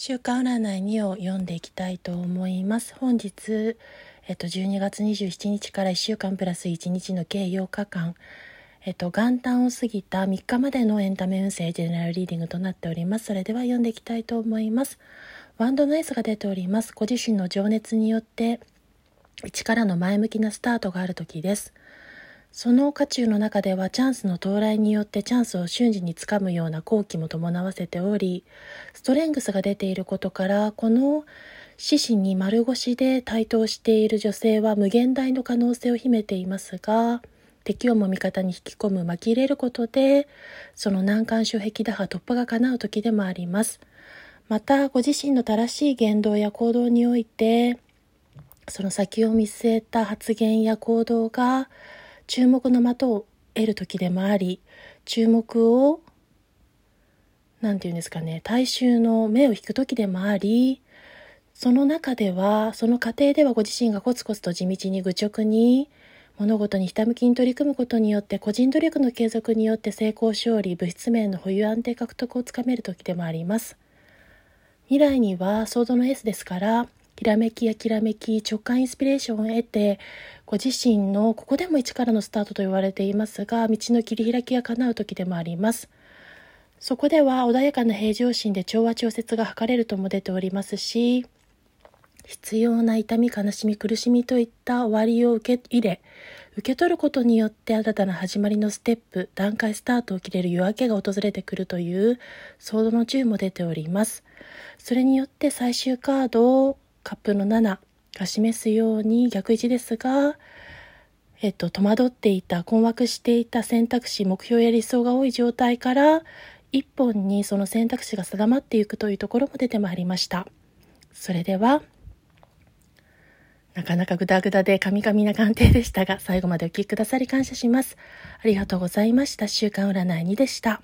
週刊占い2を読んでいきたいと思います。本日、えっと、12月27日から1週間プラス1日の計8日間、えっと、元旦を過ぎた3日までのエンタメ運勢ジェネラルリーディングとなっております。それでは読んでいきたいと思います。ワンドのエースが出ております。ご自身の情熱によって、一からの前向きなスタートがある時です。その渦中の中ではチャンスの到来によってチャンスを瞬時につかむような好機も伴わせており、ストレングスが出ていることから、この獅子に丸腰で対等している女性は無限大の可能性を秘めていますが、敵をも味方に引き込む巻き入れることで、その難関障壁打破突破が叶う時でもあります。また、ご自身の正しい言動や行動において、その先を見据えた発言や行動が注目の的を得る時でもあり注目を何て言うんですかね大衆の目を引く時でもありその中ではその過程ではご自身がコツコツと地道に愚直に物事にひたむきに取り組むことによって個人努力の継続によって成功勝利物質面の保有安定獲得をつかめる時でもあります。未来にはソードのエースですからきらめきやきらめき、直感インスピレーションを得て、ご自身のここでも一からのスタートと言われていますが、道の切り開きが叶う時でもあります。そこでは穏やかな平常心で調和調節が図れるとも出ておりますし、必要な痛み、悲しみ、苦しみといった終わりを受け入れ、受け取ることによって新たな始まりのステップ、段階スタートを切れる夜明けが訪れてくるというソードの10も出ております。それによって最終カードをカップの7が示すように逆位置ですが、えっと、戸惑っていた、困惑していた選択肢、目標や理想が多い状態から、一本にその選択肢が定まっていくというところも出てまいりました。それでは、なかなかグダグダでカミカミな鑑定でしたが、最後までお聴きくださり感謝します。ありがとうございました。週刊占い2でした。